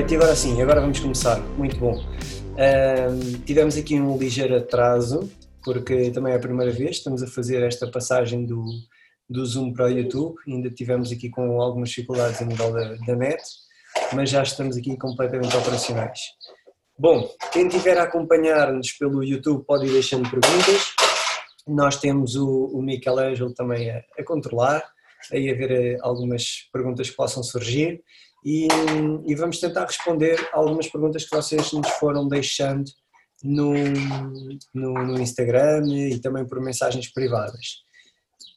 Perfeito, e agora sim, agora vamos começar. Muito bom. Tivemos aqui um ligeiro atraso, porque também é a primeira vez, estamos a fazer esta passagem do, do Zoom para o YouTube, ainda tivemos aqui com algumas dificuldades a nível da, da net, mas já estamos aqui completamente operacionais. Bom, quem estiver a acompanhar-nos pelo YouTube pode ir deixando perguntas. Nós temos o, o Michelangelo também a, a controlar, aí a ver eh, algumas perguntas que possam surgir e, e, vamos tentar responder algumas perguntas que vocês nos foram deixando no, no, no Instagram e também por mensagens privadas.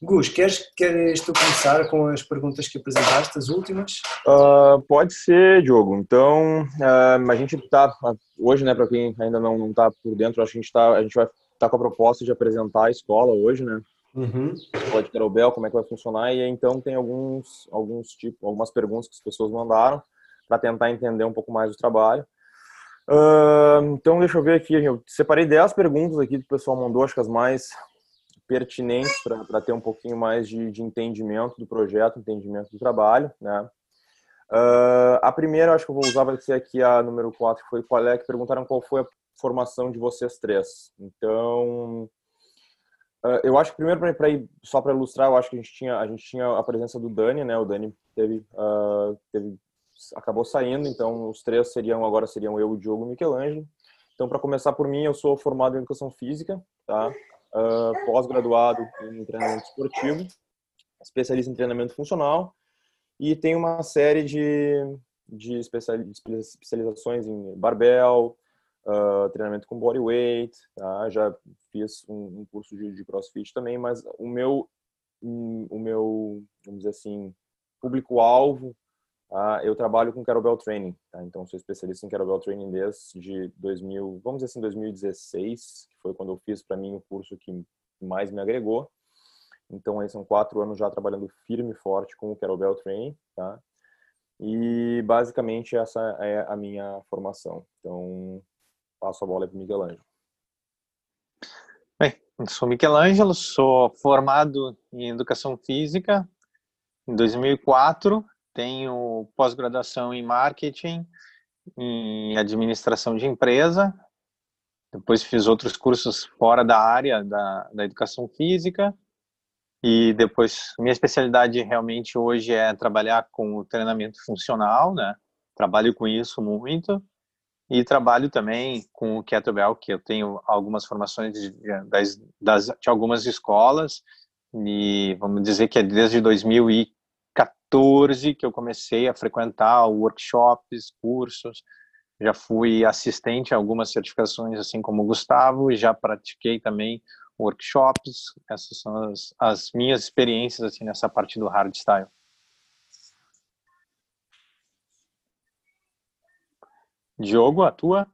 Gus, queres, queres tu começar com as perguntas que apresentaste, as últimas? Uh, pode ser, Diogo. Então, uh, a gente está, hoje, né, para quem ainda não está por dentro, acho que a gente, tá, a gente vai estar tá com a proposta de apresentar a escola hoje, né? Uhum. Pode Querobel, como é que vai funcionar? E então tem alguns, alguns tipos, algumas perguntas que as pessoas mandaram para tentar entender um pouco mais o trabalho. Uh, então, deixa eu ver aqui. Eu separei 10 perguntas aqui que o pessoal mandou, acho que as mais pertinentes para ter um pouquinho mais de, de, entendimento do projeto, entendimento do trabalho. Né? Uh, a primeira, acho que eu vou usar, vai ser aqui a número 4, que foi qual é, que perguntaram qual foi a formação de vocês três. Então, eu acho que primeiro para ir só para ilustrar, eu acho que a gente tinha a gente tinha a presença do Dani, né? O Dani teve, uh, teve acabou saindo, então os três seriam agora seriam eu, o Diogo e o Michelangelo. Então para começar por mim, eu sou formado em educação física, tá? Uh, pós-graduado em treinamento esportivo, especialista em treinamento funcional e tenho uma série de de especializações em barbell, uh, treinamento com body weight, tá? já fiz um, um curso de, de, CrossFit também, mas o meu, um, o meu, vamos dizer assim, público-alvo, tá? eu trabalho com kettlebell training, tá? então sou especialista em kettlebell training desde 2000, vamos dizer assim, 2016, que foi quando eu fiz para mim o curso que mais me agregou. Então, aí são quatro anos já trabalhando firme e forte com o kettlebell training, tá? E basicamente essa é a minha formação. Então, passo a bola para o Ângelo. Bem, eu sou Ângelo, sou formado em Educação Física em 2004, tenho pós-graduação em Marketing, em Administração de Empresa, depois fiz outros cursos fora da área da, da Educação Física, e depois minha especialidade realmente hoje é trabalhar com o treinamento funcional, né? Trabalho com isso muito. E trabalho também com o kettlebell, que eu tenho algumas formações de, das, das, de algumas escolas, e vamos dizer que é desde 2014 que eu comecei a frequentar workshops, cursos, já fui assistente a algumas certificações, assim como o Gustavo, e já pratiquei também workshops, essas são as, as minhas experiências assim nessa parte do hardstyle. Diogo, a tua?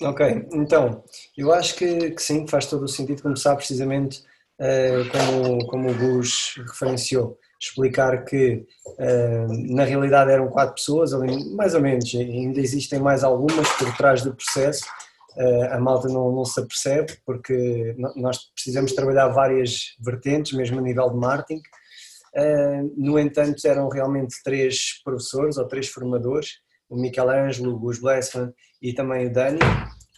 Ok, então, eu acho que, que sim, faz todo o sentido começar precisamente uh, como, como o Gus referenciou, explicar que uh, na realidade eram quatro pessoas, ali, mais ou menos, ainda existem mais algumas por trás do processo, uh, a malta não, não se apercebe porque nós precisamos trabalhar várias vertentes, mesmo a nível de marketing, no entanto eram realmente três professores ou três formadores o Michelangelo, o Gus Blessman e também o Dani.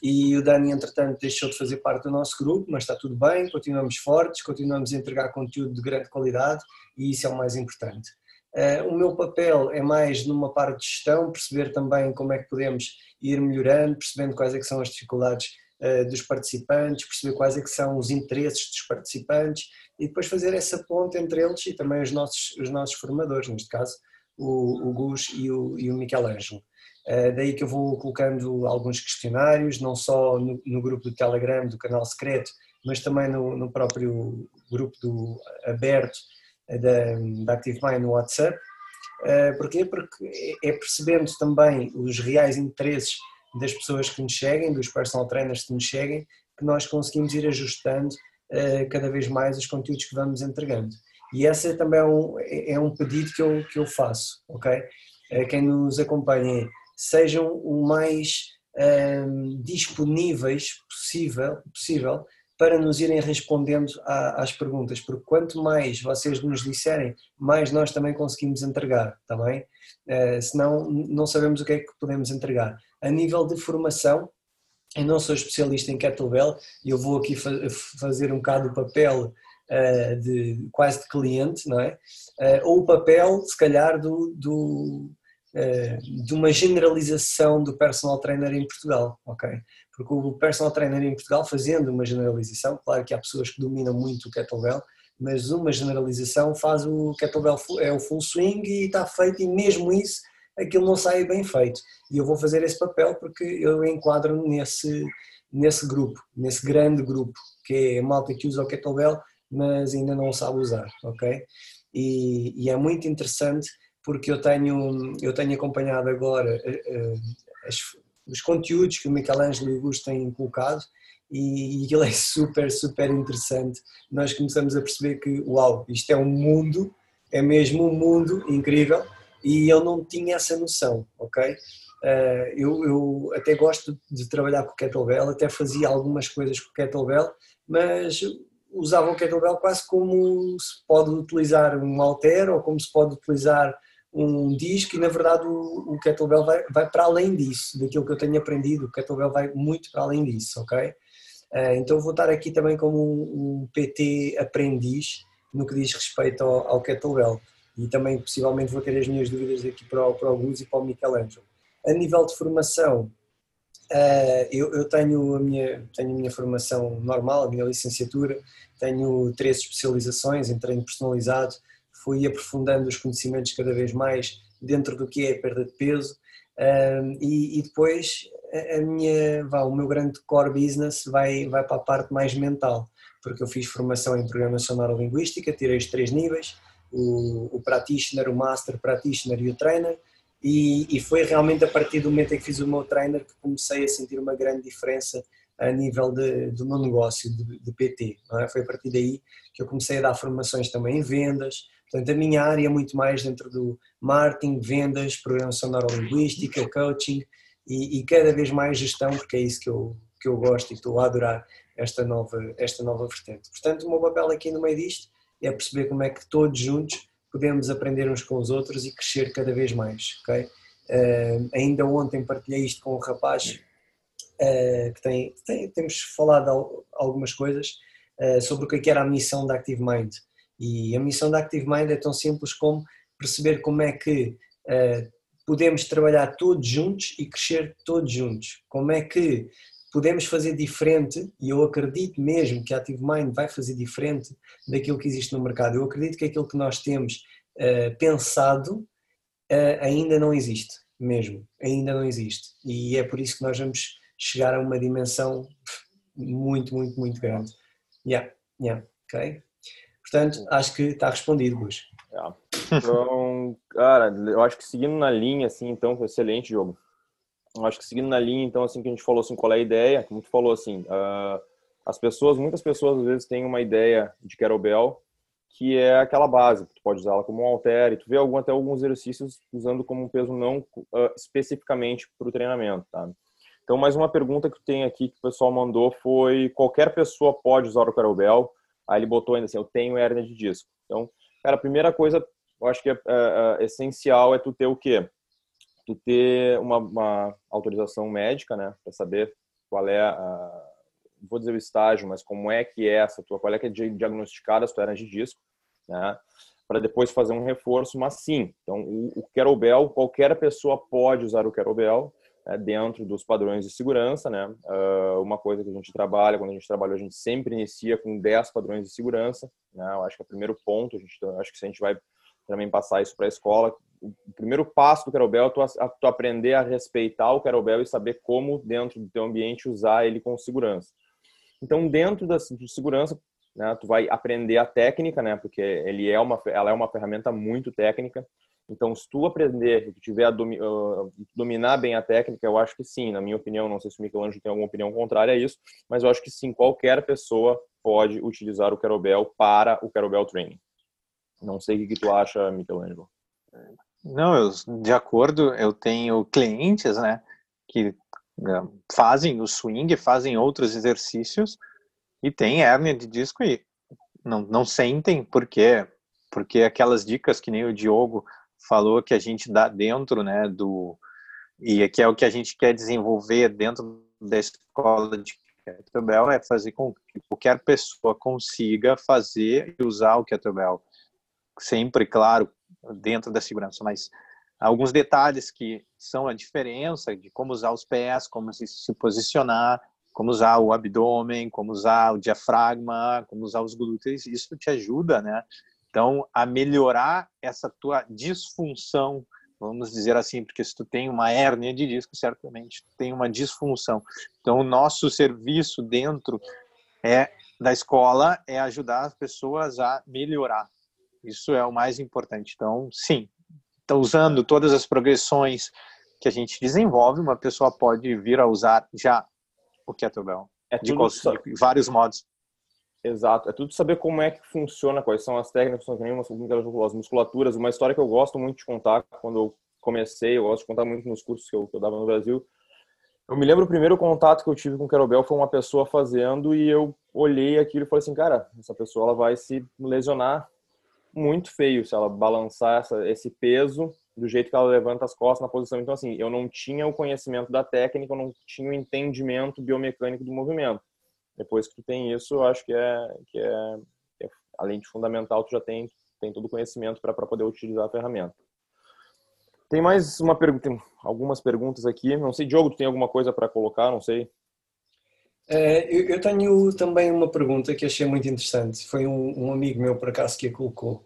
E o Dani, entretanto, deixou de fazer parte do nosso grupo, mas está tudo bem, continuamos fortes, continuamos a entregar conteúdo de grande qualidade e isso é o mais importante. Uh, o meu papel é mais numa parte de gestão, perceber também como é que podemos ir melhorando, percebendo quais é são as dificuldades uh, dos participantes, perceber quais é são os interesses dos participantes e depois fazer essa ponte entre eles e também os nossos, os nossos formadores, neste caso, o, o Gus e o, e o Michelangelo. Uh, daí que eu vou colocando alguns questionários, não só no, no, grupo do Telegram, do canal secreto, mas também no, no próprio grupo do aberto uh, da, da ActiveMind no WhatsApp. Uh, porquê? Porque é, percebendo também os reais interesses das pessoas que nos seguem, dos personal trainers que nos seguem, que nós conseguimos ir ajustando cada vez mais os conteúdos que vamos entregando. E esse também é um, é um pedido que eu, que eu faço, ok? Quem nos acompanha, sejam o mais um, disponíveis possível, possível para nos irem respondendo às perguntas, porque quanto mais vocês nos disserem, mais nós também conseguimos entregar, está bem? Uh, senão não sabemos o que é que podemos entregar. A nível de formação, eu não sou especialista em kettlebell e eu vou aqui fa fazer um bocado o papel uh, de quase de cliente, não é? Uh, ou o papel, se calhar, do, do uh, de uma generalização do personal trainer em Portugal, ok? Porque o personal trainer em Portugal, fazendo uma generalização, claro que há pessoas que dominam muito o kettlebell, mas uma generalização faz o kettlebell é o full swing e está feito e mesmo isso aquilo não sai bem feito e eu vou fazer esse papel porque eu enquadro nesse nesse grupo nesse grande grupo que é a malta que usa o kettlebell mas ainda não sabe usar ok e, e é muito interessante porque eu tenho eu tenho acompanhado agora uh, as, os conteúdos que o Michelangelo e o Gus têm colocado e, e ele é super, super interessante. Nós começamos a perceber que, uau, isto é um mundo, é mesmo um mundo incrível e eu não tinha essa noção, ok? Uh, eu, eu, até gosto de trabalhar com kettlebell, até fazia algumas coisas com kettlebell, mas usava o kettlebell quase como se pode utilizar um halter ou como se pode utilizar um disco e na verdade o, o kettlebell vai, vai para além disso, daquilo que eu tenho aprendido, o kettlebell vai muito para além disso, ok? Uh, então vou estar aqui também como um, um, PT aprendiz no que diz respeito ao, ao, kettlebell e também possivelmente vou ter as minhas dúvidas aqui para o, para o e para o Michelangelo. A nível de formação, uh, eu, eu, tenho, a minha, tenho a minha formação normal, a minha licenciatura, tenho três especializações em treino personalizado, fui aprofundando os conhecimentos cada vez mais dentro do que é perda de peso um, e, e, depois a minha, vá, o meu grande core business vai, vai para a parte mais mental, porque eu fiz formação em programação neurolinguística, tirei os três níveis, o, o practitioner, o master practitioner e o trainer, e, e, foi realmente a partir do momento em que fiz o meu trainer que comecei a sentir uma grande diferença a nível de, do meu negócio de, de PT. É? Foi a partir daí que eu comecei a dar formações também em vendas, Portanto, a minha área é muito mais dentro do marketing, vendas, programação neurolinguística, coaching e, e, cada vez mais gestão, porque é isso que eu, que eu gosto e estou a adorar esta nova, esta nova vertente. Portanto, o meu papel aqui no meio disto é perceber como é que todos juntos podemos aprender uns com os outros e crescer cada vez mais, ok? Uh, ainda ontem partilhei isto com um rapaz uh, que tem, tem, temos falado algumas coisas uh, sobre o que é era a missão da Active Mind. E a missão da Active Mind é tão simples como perceber como é que podemos trabalhar todos juntos e crescer todos juntos. Como é que podemos fazer diferente, e eu acredito mesmo que a Active Mind vai fazer diferente daquilo que existe no mercado. Eu acredito que aquilo que nós temos uh, pensado uh, ainda não existe, mesmo, ainda não existe. E é por isso que nós vamos chegar a uma dimensão muito, muito, muito grande. Yeah, yeah, ok? Portanto, acho que está respondido, Gus. É. Então, cara, eu acho que seguindo na linha, assim, então, foi excelente jogo. Acho que seguindo na linha, então, assim, que a gente falou, assim, qual é a ideia, como tu falou, assim, uh, as pessoas, muitas pessoas, às vezes, têm uma ideia de kettlebell que é aquela base, tu pode usá-la como um halter, e tu vê algum, até alguns exercícios usando como um peso não uh, especificamente para o treinamento, tá? Então, mais uma pergunta que tem aqui que o pessoal mandou foi: qualquer pessoa pode usar o kettlebell? Aí ele botou ainda assim, eu tenho hérnia de disco. Então, cara, a primeira coisa, eu acho que é, é, é essencial é tu ter o quê? Ter uma, uma autorização médica, né, para saber qual é a, vou dizer o estágio, mas como é que é essa tua, qual é que é diagnosticada a tua hernia de disco, né, para depois fazer um reforço, mas sim, então o, o qualquer pessoa pode usar o kettlebell, é, dentro dos padrões de segurança, né? Uh, uma coisa que a gente trabalha, quando a gente trabalha, a gente sempre inicia com 10 padrões de segurança, né? Eu acho que é o primeiro ponto, a gente, acho que se a gente vai também passar isso para a escola, o primeiro passo do kettlebell é tu, tu aprender a respeitar o kettlebell e saber como dentro do teu ambiente usar ele com segurança. Então, dentro da de segurança, né, tu vai aprender a técnica, né, porque ele é uma, ela é uma ferramenta muito técnica. Então, se tu aprender, se tu tiver a uh, dominar bem a técnica, eu acho que sim, na minha opinião, não sei se o Michelangelo tem alguma opinião contrária a isso, mas eu acho que sim, qualquer pessoa pode utilizar o kettlebell para o kettlebell training. Não sei o que tu acha, Michelangelo. Não, eu, de acordo, eu tenho clientes, né, que fazem o swing, fazem outros exercícios E tem hérnia de disco e não, não sentem, por quê? Porque aquelas dicas que nem o Diogo falou que a gente dá dentro, né, do e que é o que a gente quer desenvolver dentro da escola de kettlebell é fazer com que qualquer pessoa consiga fazer e usar o kettlebell sempre claro dentro da segurança mas alguns detalhes que são a diferença de como usar os pés como se, se posicionar como usar o abdômen como usar o diafragma como usar os glúteos isso te ajuda né então a melhorar essa tua disfunção vamos dizer assim, porque se tu tem uma hérnia de disco, certamente tu tem uma disfunção. Então, o nosso serviço dentro é da escola é ajudar as pessoas a melhorar. Isso é o mais importante. Então, sim, tá usando todas as progressões que a gente desenvolve, uma pessoa pode vir a usar já o kettlebell é de, de vários modos. Exato, é tudo saber como é que funciona, quais são as técnicas, as musculaturas. Uma história que eu gosto muito de contar quando eu comecei, eu gosto de contar muito nos cursos que eu, que eu dava no Brasil. Eu me lembro o primeiro contato que eu tive com o Querobel foi uma pessoa fazendo e eu olhei aquilo e falei assim, cara, essa pessoa ela vai se lesionar muito feio se ela balançar essa, esse peso do jeito que ela levanta as costas na posição. Então, assim, eu não tinha o conhecimento da técnica, eu não tinha o entendimento biomecânico do movimento. Depois que tu tem isso, eu acho que é, que é, é além de fundamental, tu já tem, tem todo o conhecimento para poder utilizar a ferramenta. Tem mais uma pergunta, algumas perguntas aqui. Não sei, Diogo, tu tem alguma coisa para colocar? Não sei. É, eu, tenho também uma pergunta que achei muito interessante. Foi um, amigo meu, por acaso, que a colocou.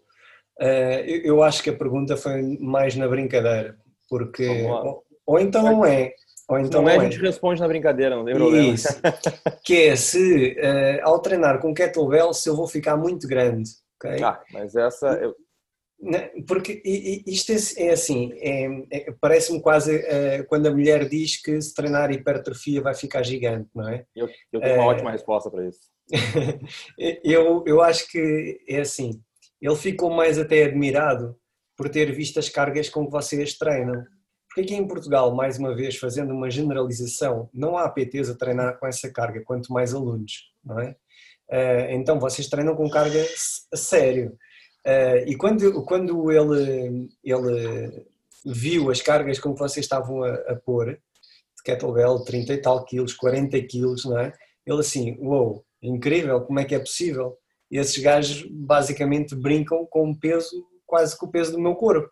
É, eu, acho que a pergunta foi mais na brincadeira, porque. Ou, ou, então não é. Ou então não, é, é, a gente responde na brincadeira, não tem problema. Isso. que é se, uh, ao treinar com kettlebell, se eu vou ficar muito grande. Okay? Ah, mas essa. Eu... Porque isto é, é assim, é, é, parece-me quase uh, quando a mulher diz que se treinar hipertrofia vai ficar gigante, não é? Eu, eu tenho uma uh, ótima resposta para isso. eu, eu acho que é assim, ele ficou mais até admirado por ter visto as cargas com que vocês treinam. Porque aqui em Portugal, mais uma vez, fazendo uma generalização, não há PTs a treinar com essa carga, quanto mais alunos, não é? Uh, então vocês treinam com carga a sério. Uh, e quando, quando ele, ele viu as cargas com que vocês estavam a, a pôr, de kettlebell, 30 e tal quilos, 40 quilos, não é? Ele assim, uou, wow, incrível, como é que é possível? E esses gajos basicamente brincam com um peso, quase com o peso do meu corpo.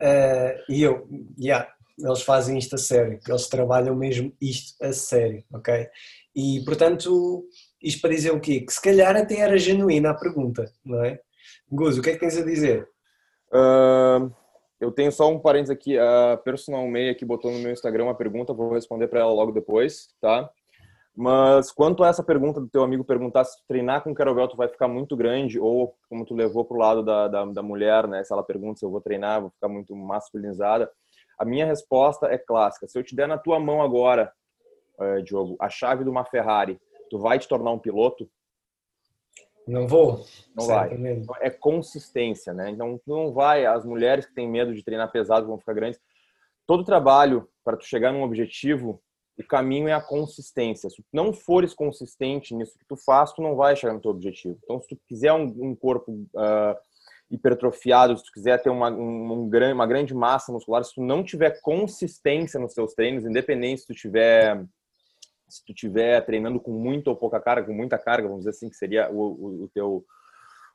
Uh, e eu, yeah, eles fazem isto a sério, eles trabalham mesmo isto a sério, ok? E portanto, isto para dizer o quê? Que se calhar até era genuína a pergunta, não é? Guzo, o que é que tens a dizer? Uh, eu tenho só um parênteses aqui, a Personal Meia que botou no meu Instagram uma pergunta, vou responder para ela logo depois, tá? Mas quanto a essa pergunta do teu amigo perguntar se treinar com kettlebell tu vai ficar muito grande ou como tu levou pro lado da, da, da, mulher, né? Se ela pergunta se eu vou treinar, vou ficar muito masculinizada. A minha resposta é clássica. Se eu te der na tua mão agora, é, Diogo, a chave de uma Ferrari, tu vai te tornar um piloto? Não vou. Não vai. Então, é consistência, né? Então não vai. As mulheres que têm medo de treinar pesado vão ficar grandes. Todo trabalho para tu chegar num objetivo o caminho é a consistência. Se tu não fores consistente nisso que tu faz, tu não vai chegar no teu objetivo. Então, se tu quiser um, um corpo uh, hipertrofiado, se tu quiser ter uma, um, um, uma grande massa muscular, se tu não tiver consistência nos teus treinos, independente se tu tiver se tu tiver treinando com muita ou pouca carga, com muita carga, vamos dizer assim, que seria o, o, o teu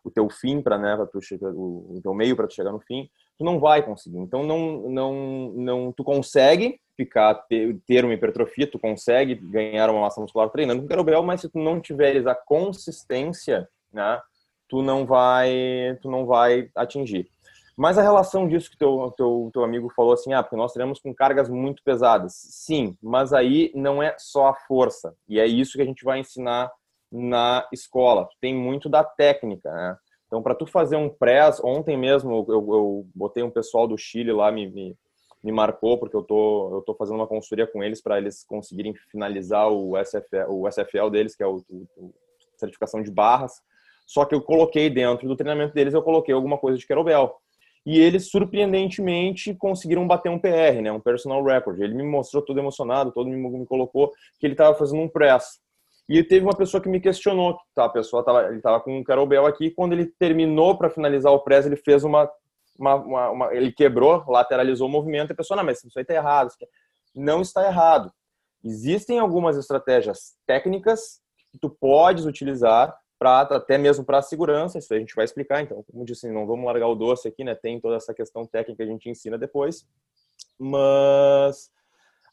o teu fim para né, pra tu chegar, o, o teu meio para tu chegar no fim, tu não vai conseguir. Então não não não tu consegue ficar ter, ter uma hipertrofia, tu consegue ganhar uma massa muscular treinando com kettlebell, mas se tu não tiveres a consistência, né, tu não vai tu não vai atingir. Mas a relação disso que teu, teu, teu amigo falou assim, ah, porque nós treinamos com cargas muito pesadas. Sim, mas aí não é só a força. E é isso que a gente vai ensinar na escola. Tem muito da técnica, né? Então, para tu fazer um press, ontem mesmo eu, eu, botei um pessoal do Chile lá, me, me me marcou porque eu tô eu tô fazendo uma consultoria com eles para eles conseguirem finalizar o SFL, o SFL deles, que é o, o, o, certificação de barras. Só que eu coloquei dentro do treinamento deles eu coloquei alguma coisa de kettlebell. E eles surpreendentemente conseguiram bater um PR, né, um personal record. Ele me mostrou todo emocionado, todo me, me colocou que ele estava fazendo um press. E teve uma pessoa que me questionou, tá? A pessoa tava, ele estava com um kettlebell aqui, quando ele terminou para finalizar o press, ele fez uma, uma, uma, uma, ele quebrou, lateralizou o movimento, e a pessoa, não, mas isso aí está errado. Não está errado. Existem algumas estratégias técnicas que tu podes utilizar para até mesmo para a segurança, isso a gente vai explicar, então, como disse, não vamos largar o doce aqui, né? Tem toda essa questão técnica que a gente ensina depois. Mas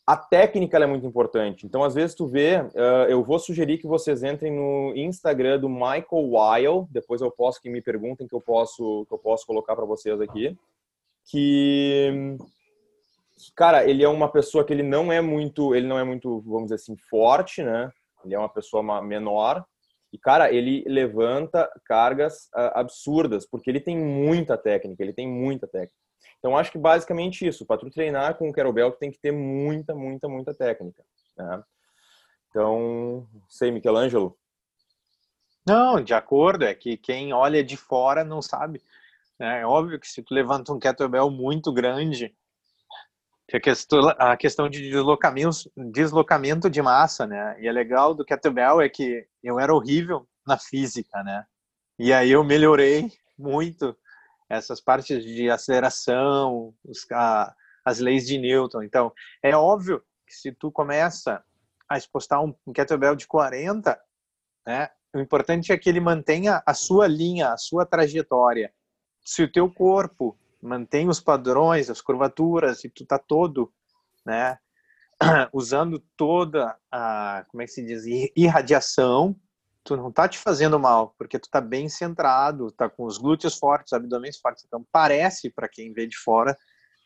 a técnica é muito importante. Então, às vezes tu vê, uh, eu vou sugerir que vocês entrem no Instagram do Michael Weil, depois eu posso que me perguntem que eu posso que eu posso colocar para vocês aqui, que cara, ele é uma pessoa que ele não é muito, ele não é muito, vamos dizer assim, forte, né? Ele é uma pessoa menor e cara, ele levanta cargas uh, absurdas, porque ele tem muita técnica, ele tem muita técnica. Então, acho que basicamente isso. Para tu treinar com o kettlebell, tu tem que ter muita, muita, muita técnica. Né? Então, sei, Michelangelo. Não, de acordo. É que quem olha de fora não sabe. Né? É óbvio que se tu levanta um kettlebell muito grande, que a questão, a questão de deslocamento, deslocamento de massa, né? E é legal do kettlebell é que eu era horrível na física, né? E aí eu melhorei muito essas partes de aceleração, os, a, as leis de Newton. Então, é óbvio que se tu começa a expostar um, um kettlebell de 40, né, o importante é que ele mantenha a sua linha, a sua trajetória. Se o teu corpo mantém os padrões, as curvaturas, e tu tá todo, né, usando toda a, como é que se diz, irradiação, tu não tá te fazendo mal, porque tu tá bem centrado, tá com os glúteos fortes, abdômenes fortes. Então parece para quem vê de fora,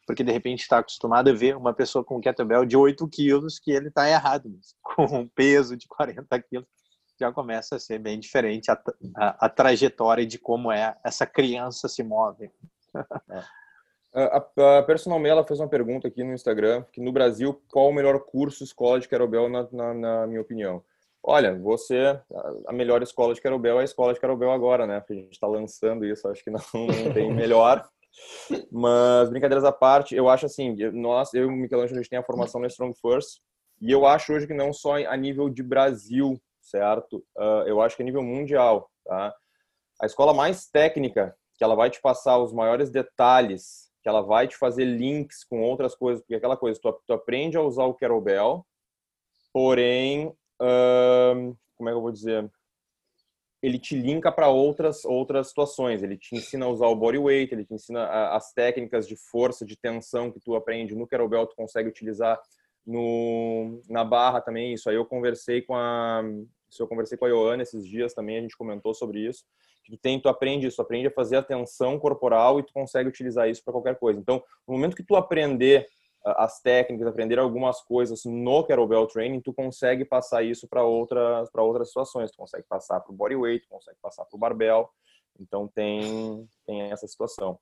porque de repente está acostumado a ver uma pessoa com kettlebell de 8 quilos que ele tá errado, com um peso de 40 quilos já começa a ser bem diferente a, a, a trajetória de como é essa criança se move. É. A, a Personal Mela fez uma pergunta aqui no Instagram, que no Brasil, qual o melhor curso escola de kettlebell na, na, na minha opinião? Olha, você, a melhor escola de Carobel é a escola de Carobel agora, né? Porque a gente está lançando isso, acho que não, não tem melhor. Mas, brincadeiras à parte, eu acho assim, nós, eu e o Michelangelo, a gente tem a formação na Strong First, e eu acho hoje que não só a nível de Brasil, certo? Uh, eu acho que a nível mundial, tá? A escola mais técnica, que ela vai te passar os maiores detalhes, que ela vai te fazer links com outras coisas, porque aquela coisa, tu, tu aprende a usar o kettlebell, porém como é que eu vou dizer? Ele te linka para outras outras situações. Ele te ensina a usar o body weight, ele te ensina as técnicas de força, de tensão que tu aprende no kettlebell, tu consegue utilizar no na barra também. Isso aí eu conversei com a isso eu conversei com a Ioana esses dias também, a gente comentou sobre isso. Que tu tem, tu aprende isso, tu aprende a fazer a tensão corporal e tu consegue utilizar isso para qualquer coisa. Então, no momento que tu aprender as técnicas, aprender algumas coisas no kettlebell training, tu consegue passar isso para outras para outras situações. Tu consegue passar para o body weight, tu consegue passar para o barbell. Então tem tem essa situação.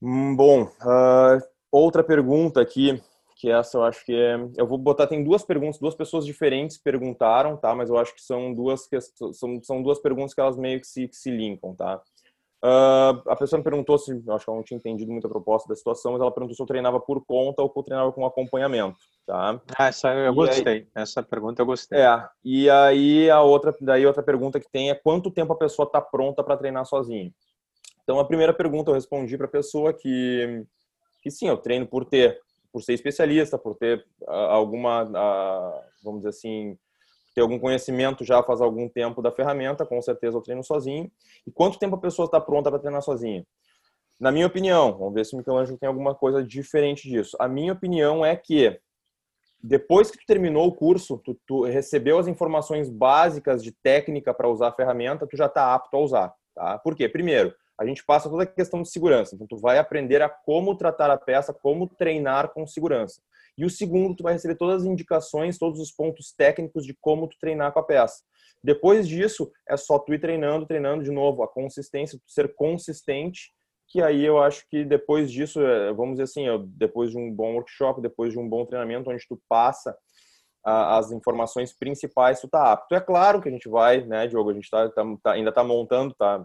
Hum, bom, uh, outra pergunta aqui que essa eu acho que é, eu vou botar tem duas perguntas, duas pessoas diferentes perguntaram, tá? Mas eu acho que são duas que são, são duas perguntas que elas meio que se, que se linkam, tá? Uh, a pessoa me perguntou se, acho que ela não tinha entendido muito a proposta da situação, mas ela perguntou se eu treinava por conta ou se eu treinava com acompanhamento, tá? Ah, essa eu gostei. Aí, essa pergunta eu gostei. É. E aí a outra, daí outra pergunta que tem é quanto tempo a pessoa está pronta para treinar sozinha. Então a primeira pergunta eu respondi para a pessoa que que sim, eu treino por ter, por ser especialista, por ter uh, alguma, uh, vamos dizer assim, ter algum conhecimento já faz algum tempo da ferramenta, com certeza eu treino sozinho. E quanto tempo a pessoa está pronta para treinar sozinha? Na minha opinião, vamos ver se o Michelangelo tem alguma coisa diferente disso. A minha opinião é que depois que tu terminou o curso, tu, tu recebeu as informações básicas de técnica para usar a ferramenta, tu já está apto a usar, tá? Por quê? Primeiro, a gente passa toda a questão de segurança. Então, tu vai aprender a como tratar a peça, como treinar com segurança. E o segundo, tu vai receber todas as indicações, todos os pontos técnicos de como tu treinar com a peça. Depois disso, é só tu ir treinando, treinando de novo, a consistência, tu ser consistente, que aí eu acho que depois disso, é, vamos dizer assim, depois de um bom workshop, depois de um bom treinamento, onde tu passa as informações principais, tu tá apto. É claro que a gente vai, né, Diogo, a gente tá, tá, tá ainda tá montando, tá,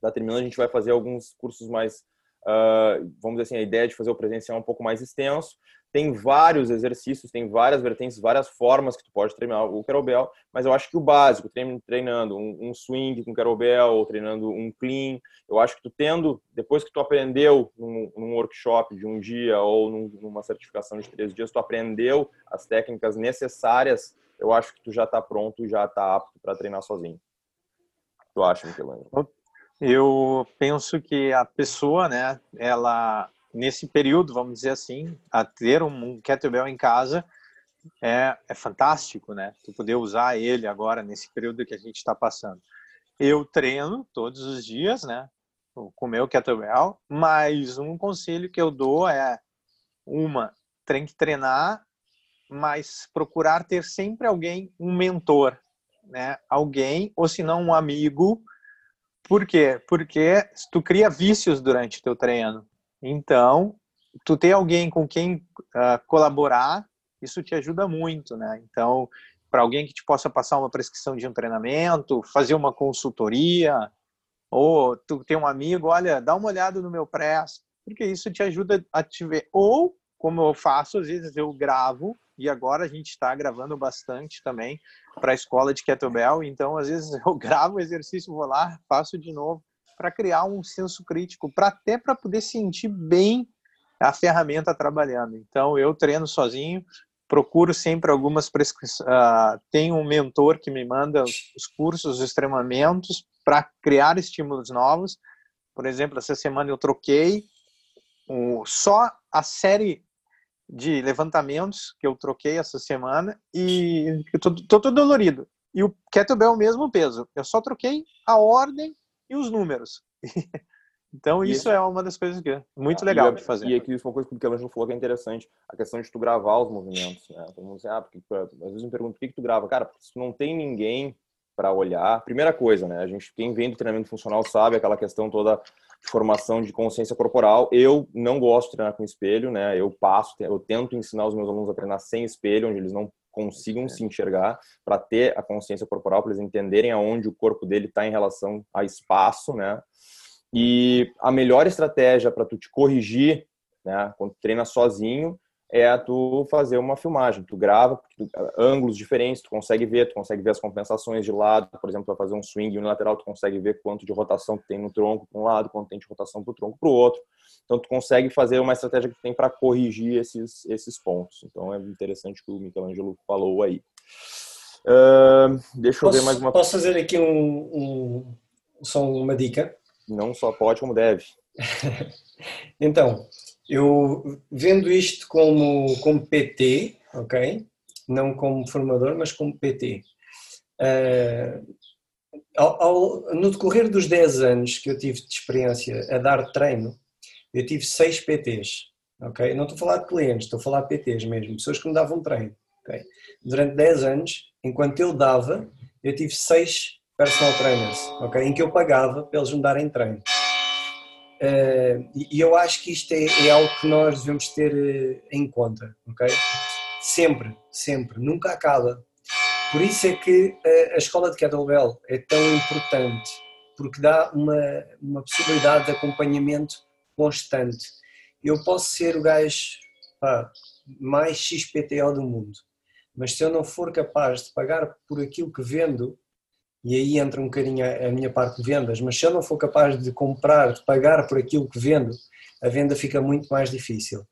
tá terminando, a gente vai fazer alguns cursos mais, uh, vamos dizer assim, a ideia de fazer o presencial um pouco mais extenso, tem vários exercícios, tem várias vertentes, várias formas que tu pode treinar o kettlebell, mas eu acho que o básico, treinando um, swing com kettlebell, ou treinando um clean, eu acho que tu tendo, depois que tu aprendeu num, num workshop de um dia ou num, numa certificação de três dias, tu aprendeu as técnicas necessárias, eu acho que tu já está pronto, já está apto para treinar sozinho. Tu acha, Michelangelo? Eu penso que a pessoa, né, ela nesse período, vamos dizer assim, a ter um kettlebell em casa é, é fantástico, né? Tu poder usar ele agora nesse período que a gente está passando. Eu treino todos os dias, né? Com o meu kettlebell, mas um conselho que eu dou é uma, tem que treinar, mas procurar ter sempre alguém, um mentor, né? Alguém, ou se não um amigo. Por quê? Porque tu cria vícios durante teu treino. Então, tu ter alguém com quem uh, colaborar, isso te ajuda muito, né? Então, para alguém que te possa passar uma prescrição de um treinamento, fazer uma consultoria, ou tu tem um amigo, olha, dá uma olhada no meu press, porque isso te ajuda a te ver. Ou, como eu faço, às vezes eu gravo, e agora a gente está gravando bastante também para a escola de kettlebell, então às vezes eu gravo o exercício, vou lá, faço de novo para criar um senso crítico, para até para poder sentir bem a ferramenta trabalhando. Então, eu treino sozinho, procuro sempre algumas prescrições. Uh, tenho um mentor que me manda os cursos, os treinamentos para criar estímulos novos. Por exemplo, essa semana eu troquei o, só a série de levantamentos que eu troquei essa semana e eu tô, tô todo dolorido. E o kettlebell é o mesmo peso. Eu só troquei a ordem e os números. Então, isso, é uma das coisas que é muito ah, legal e, de fazer. E aqui, isso é uma coisa que o Michelangelo falou que é interessante, a questão de tu gravar os movimentos. Né? Todo mundo diz, ah, porque, às vezes me perguntam por que, que tu grava. Cara, porque se não tem ninguém para olhar, primeira coisa, né? A gente, quem vem do treinamento funcional sabe aquela questão toda formação de consciência corporal. Eu não gosto de treinar com espelho, né? Eu passo, eu tento ensinar os meus alunos a treinar sem espelho, onde eles não consigam é. se enxergar, para ter a consciência corporal, para eles entenderem aonde o corpo dele está em relação a espaço, né? E a melhor estratégia para tu te corrigir, né, quando tu treina sozinho, é tu fazer uma filmagem. Tu grava, tu, ângulos diferentes, tu consegue ver, tu consegue ver as compensações de lado. Por exemplo, tu vai fazer um swing unilateral, tu consegue ver quanto de rotação tem no tronco para um lado, quanto tem de rotação para o tronco para o outro. Então, tu consegue fazer uma estratégia que tem para corrigir esses, esses pontos. Então, é interessante o que o Michelangelo falou aí. Uh, deixa posso, eu ver mais uma... Posso fazer aqui um, um, só uma dica? Não só pode, como deve. então, eu vendo isto como, como PT, ok? Não como formador, mas como PT. Uh, ao, ao, no decorrer dos 10 anos que eu tive de experiência a dar treino, eu tive 6 PTs, ok? Não estou a falar de clientes, estou a falar de PTs mesmo, pessoas que me davam treino, ok? Durante 10 anos, enquanto eu dava, eu tive 6 personal trainers, ok? Em que eu pagava para eles me darem treino. Uh, e eu acho que isto é, é algo que nós devemos ter uh, em conta, ok? Sempre, sempre, nunca acaba. Por isso é que uh, a escola de kettlebell é tão importante, porque dá uma, uma possibilidade de acompanhamento constante. Eu posso ser o gajo pá, mais XPTO do mundo, mas se eu não for capaz de pagar por aquilo que vendo, e aí entra um bocadinho a, minha parte de vendas, mas se eu não for capaz de comprar, de pagar por aquilo que vendo, a venda fica muito mais difícil.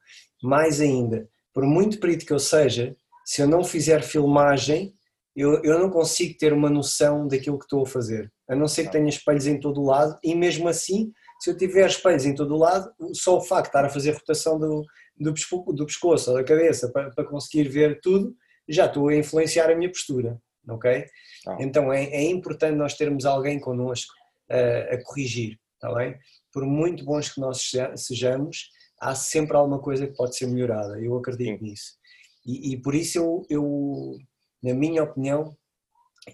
Mais ainda, por muito perito que eu seja, se eu não fizer filmagem, eu, eu não consigo ter uma noção daquilo que estou a fazer. A não ser que tenha espelhos em todo o lado, e mesmo assim, se eu tiver espelhos em todo o lado, só o facto de estar a fazer rotação do, do, pescoço ou da cabeça para, para conseguir ver tudo, já estou a influenciar a minha postura ok? Ah. Então é, é, importante nós termos alguém connosco uh, a corrigir, está bem? Por muito bons que nós sejamos, há sempre alguma coisa que pode ser melhorada, eu acredito Sim. nisso. E, e, por isso eu, eu, na minha opinião,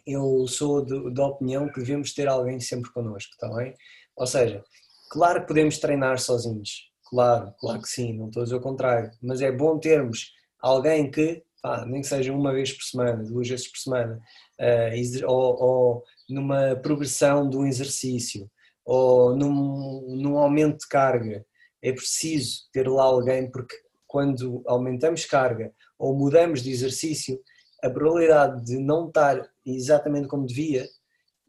eu sou da opinião que devemos ter alguém sempre connosco, está bem? Ou seja, claro que podemos treinar sozinhos, claro, claro que sim, não estou a dizer o contrário, mas é bom termos alguém que nem que seja uma vez por semana, duas vezes por semana, uh, ou, ou, numa progressão de um exercício, ou num, num aumento de carga, é preciso ter lá alguém porque quando aumentamos carga ou mudamos de exercício, a probabilidade de não estar exatamente como devia,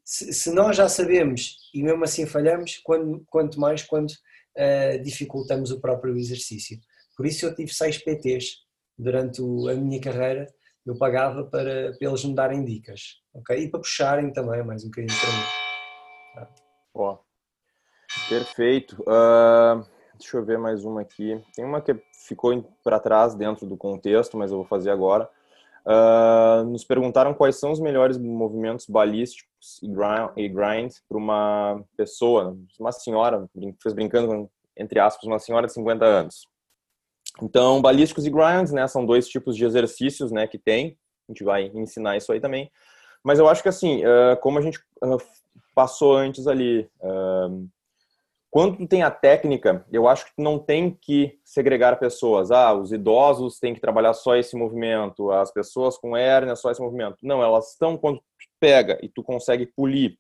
se, se nós já sabemos e mesmo assim falhamos, quando, quanto mais quando uh, dificultamos o próprio exercício. Por isso eu tive seis PTs durante o, a minha carreira, eu pagava para, para eles me darem dicas, ok? E para puxarem também mais um bocadinho para mim. Tá. Ó, perfeito. Uh, deixa eu ver mais uma aqui. Tem uma que ficou para trás dentro do contexto, mas eu vou fazer agora. Uh, nos perguntaram quais são os melhores movimentos balísticos e grind, e grind para uma pessoa, uma senhora, fez brincando entre aspas, uma senhora de 50 anos. Então, balísticos e grinds, né, são dois tipos de exercícios, né, que tem. A gente vai ensinar isso aí também. Mas eu acho que assim, uh, como a gente uh, passou antes ali, uh, quando tu tem a técnica, eu acho que tu não tem que segregar pessoas. Ah, os idosos têm que trabalhar só esse movimento, as pessoas com hérnia só esse movimento. Não, elas estão quando tu pega e tu consegue polir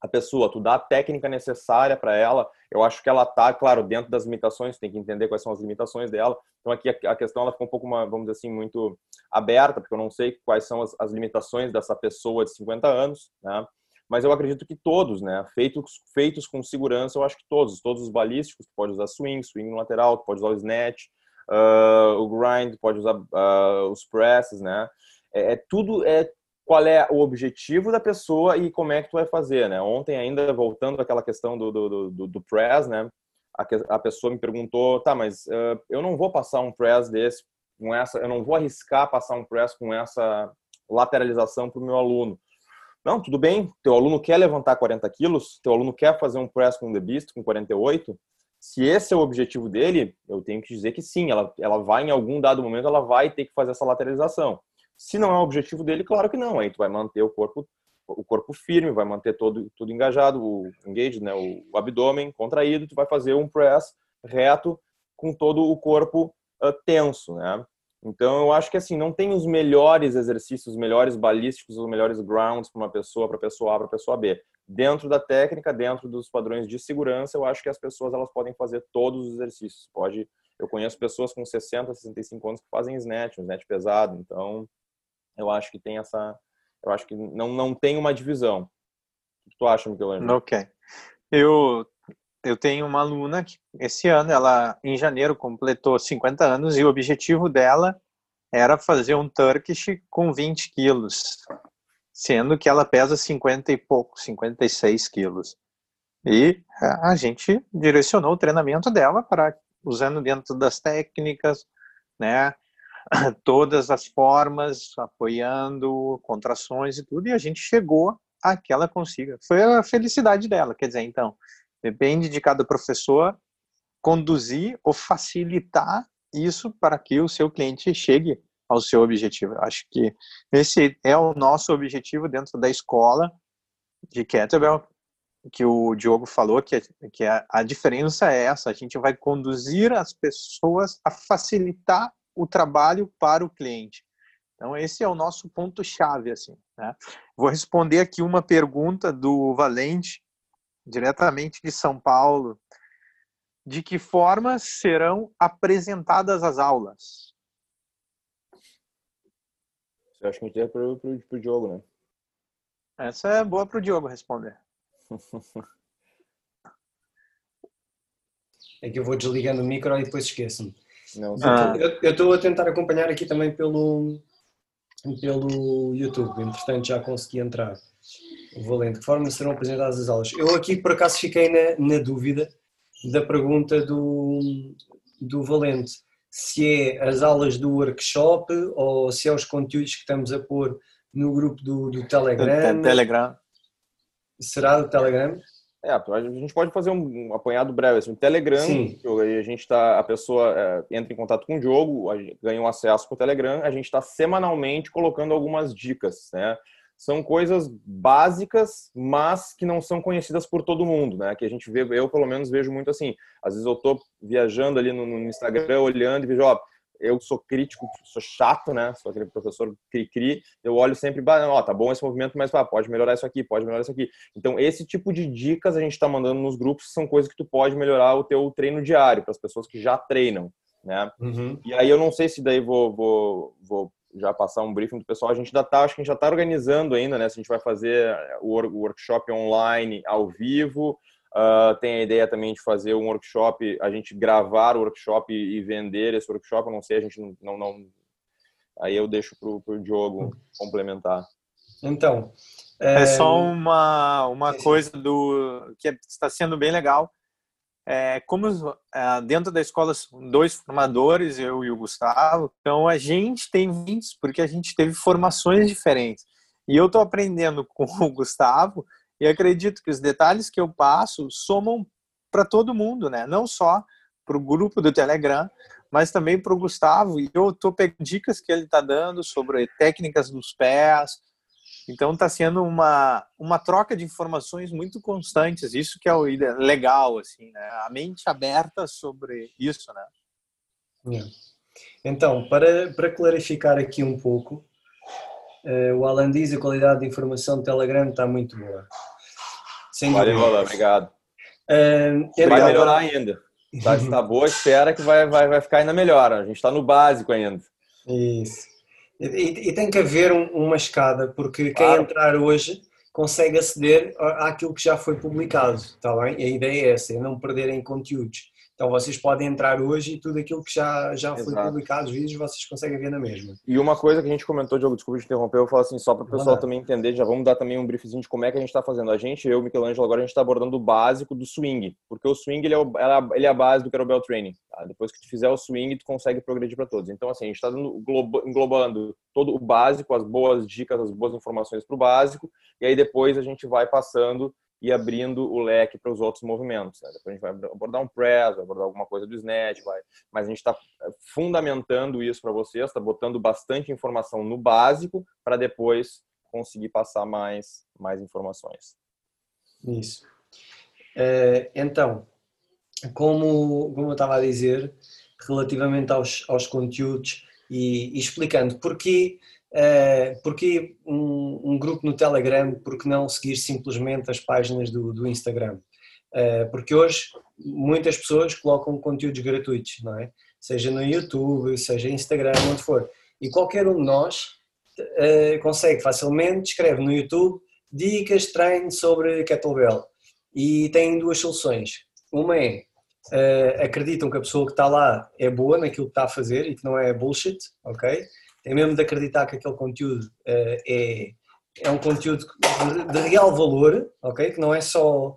a pessoa, tu dá a técnica necessária para ela. Eu acho que ela tá, claro, dentro das limitações, tem que entender quais são as limitações dela. Então aqui a questão ela ficou um pouco, uma, vamos dizer assim, muito aberta, porque eu não sei quais são as, as limitações dessa pessoa de 50 anos, né? Mas eu acredito que todos, né, feitos feitos com segurança, eu acho que todos, todos os balísticos, tu pode usar swing, swing no lateral, tu pode usar o snatch, uh, o grind, pode usar uh, os presses, né? É, é tudo é qual é o objetivo da pessoa e como é que tu vai fazer, né? Ontem ainda, voltando àquela questão do, do, do, do press, né? A, a, pessoa me perguntou, tá, mas uh, eu não vou passar um press desse com essa, eu não vou arriscar passar um press com essa lateralização para o meu aluno. Não, tudo bem, teu aluno quer levantar 40 quilos, teu aluno quer fazer um press com the beast, com 48, se esse é o objetivo dele, eu tenho que dizer que sim, ela, ela vai em algum dado momento, ela vai ter que fazer essa lateralização. Se não é o objetivo dele, claro que não. Aí tu vai manter o corpo o corpo firme, vai manter todo tudo engajado, o engage, né, o, o abdômen contraído, tu vai fazer um press reto com todo o corpo uh, tenso, né? Então eu acho que assim não tem os melhores exercícios, os melhores balísticos, os melhores grounds para uma pessoa, para pessoa A, para pessoa B. Dentro da técnica, dentro dos padrões de segurança, eu acho que as pessoas elas podem fazer todos os exercícios. Pode, eu conheço pessoas com 60, 65 anos que fazem snatch, um snatch pesado. Então eu acho que tem essa. Eu acho que não, não tem uma divisão. O que tu acha, Michelangelo? Ok. Eu, eu tenho uma aluna que esse ano, ela em janeiro completou 50 anos e o objetivo dela era fazer um Turkish com 20 quilos, sendo que ela pesa 50 e pouco, 56 quilos. E a gente direcionou o treinamento dela para usando dentro das técnicas, né, todas as formas, apoiando contrações e tudo, e a gente chegou a que ela consiga. Foi a felicidade dela, quer dizer, então, depende de cada professor conduzir ou facilitar isso para que o seu cliente chegue ao seu objetivo. Eu acho que esse é o nosso objetivo dentro da escola de Kettlebell, que o Diogo falou, que, que a, a diferença é essa, a gente vai conduzir as pessoas a facilitar o trabalho para o cliente. Então esse é o nosso ponto chave assim. Né? Vou responder aqui uma pergunta do Valente, diretamente de São Paulo. De que forma serão apresentadas as aulas? Eu acho que é para o Diogo, né? Essa é boa para o Diogo responder. É que eu vou desligando o micro e depois esqueço-me. Não, ah. Eu estou a tentar acompanhar aqui também pelo, pelo YouTube, entretanto já consegui entrar. Valente, que forma serão apresentadas as aulas? Eu aqui por acaso fiquei na, na dúvida da pergunta do, do Valente, se é as aulas do workshop ou se é os conteúdos que estamos a pôr no grupo do, do Telegram. Telegram. Será do Telegram? É, a gente pode fazer um, apanhado breve, assim, um Telegram, Sim. a gente tá, a pessoa é, entra em contato com o jogo, ganha um acesso para o Telegram, a gente está semanalmente colocando algumas dicas, né? São coisas básicas, mas que não são conhecidas por todo mundo, né? Que a gente vê, eu pelo menos vejo muito assim. Às vezes eu estou viajando ali no, no Instagram, olhando e vejo, ó, eu sou crítico, sou chato, né? Sou aquele professor cri-cri. Eu olho sempre, ó, tá bom esse movimento, mas ah, pode melhorar isso aqui, pode melhorar isso aqui. Então, esse tipo de dicas a gente está mandando nos grupos são coisas que tu pode melhorar o teu treino diário para as pessoas que já treinam. né? Uhum. E aí eu não sei se daí vou, vou, vou já passar um briefing do pessoal. A gente já tá, acho que a gente já está organizando ainda, né? Se a gente vai fazer o workshop online ao vivo. Uh, tem a ideia também de fazer um workshop, a gente gravar o workshop e vender esse workshop. Eu não sei, a gente não, não, aí eu deixo para o Diogo complementar. Então, é, é só uma uma coisa do que está sendo bem legal é, como é, dentro da escola são dois formadores, eu e o Gustavo, então a gente tem vindos porque a gente teve formações diferentes. E eu estou aprendendo com o Gustavo e acredito que os detalhes que eu passo somam para todo mundo, né? Não só para o grupo do Telegram, mas também para o Gustavo. E eu estou pegando dicas que ele está dando sobre técnicas dos pés, então está sendo uma, uma troca de informações muito constantes, isso que é o legal, assim, né? A mente aberta sobre isso, né? Então, para, para clarificar aqui um pouco, o Alan diz a qualidade de informação do Telegram está muito boa. Sem Valeu, Alan, obrigado. Uh, vai melhorar ainda. Está tá boa, espera que vai, vai, vai ficar ainda melhor. A gente está no básico ainda. Isso. E, e, tem que haver um, uma escada, porque quem claro. entrar hoje consegue aceder àquilo que já foi publicado, está bem? A ideia é essa, é não perderem conteúdos. Então vocês podem entrar hoje e tudo aquilo que já, já foi Exato. publicado, os vídeos, vocês conseguem ver na mesma. E uma coisa que a gente comentou, Diogo, desculpa te interromper, eu falo assim, só para o pessoal também entender, já vamos dar também um briefzinho de como é que a gente está fazendo. A gente, eu e Michelangelo, agora a gente está abordando o básico do swing, porque o swing ele é, o, ele é a base do kettlebell training. Tá? Depois que tu fizer o swing, tu consegue progredir para todos. Então, assim, a gente está englobando todo o básico, as boas dicas, as boas informações para o básico, e aí depois a gente vai passando e abrindo o leque para os outros movimentos. Né? Depois a gente vai abordar um press, vai abordar alguma coisa do snatch, vai. mas a gente está eh, fundamentando isso para vocês, está botando bastante informação no básico para depois conseguir passar mais, mais informações. Isso. É, então, como, como eu estava a dizer, relativamente aos, aos conteúdos e, e explicando porquê Uh, porque um, um, grupo no Telegram, porque não seguir simplesmente as páginas do, do Instagram? Uh, porque hoje muitas pessoas colocam conteúdos gratuitos, não é? Seja no YouTube, seja Instagram, onde for. E qualquer um de nós uh, consegue facilmente, escreve no YouTube dicas de treino sobre kettlebell. E tem duas soluções. Uma é acreditam que a pessoa que está lá é boa naquilo que está a fazer e que não é bullshit, ok? É mesmo de acreditar que aquele conteúdo uh, é, é um conteúdo de, de, real valor, ok? Que não é só uh,